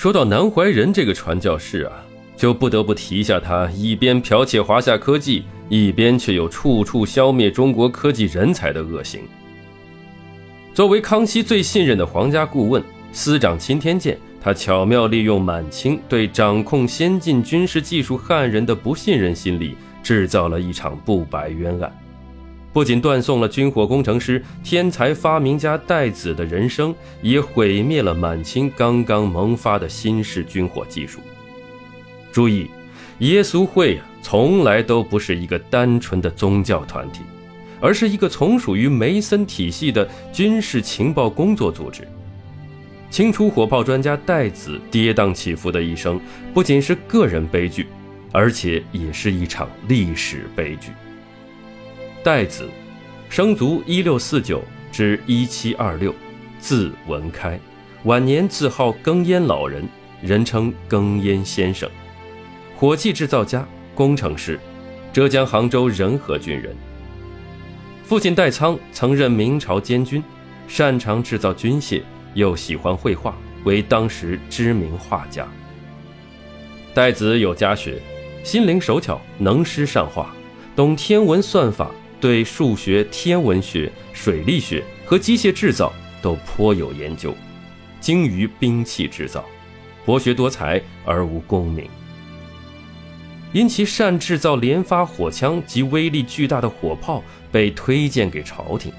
说到南怀仁这个传教士啊，就不得不提一下他一边剽窃华夏科技，一边却又处处消灭中国科技人才的恶行。作为康熙最信任的皇家顾问，司长钦天监，他巧妙利用满清对掌控先进军事技术汉人的不信任心理，制造了一场不白冤案。不仅断送了军火工程师、天才发明家戴子的人生，也毁灭了满清刚刚萌发的新式军火技术。注意，耶稣会啊，从来都不是一个单纯的宗教团体。而是一个从属于梅森体系的军事情报工作组织。清除火炮专家戴子跌宕起伏的一生，不仅是个人悲剧，而且也是一场历史悲剧。戴子，生卒一六四九至一七二六，字文开，晚年自号庚烟老人，人称庚烟先生，火器制造家、工程师，浙江杭州仁和郡人。父亲戴仓曾任明朝监军，擅长制造军械，又喜欢绘画，为当时知名画家。戴子有家学，心灵手巧，能诗善画，懂天文算法，对数学、天文学、水利学和机械制造都颇有研究，精于兵器制造，博学多才而无功名。因其善制造连发火枪及威力巨大的火炮，被推荐给朝廷，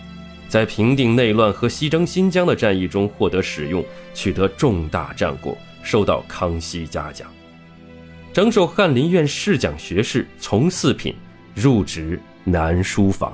在平定内乱和西征新疆的战役中获得使用，取得重大战果，受到康熙嘉奖，整授翰林院侍讲学士从四品，入职南书房。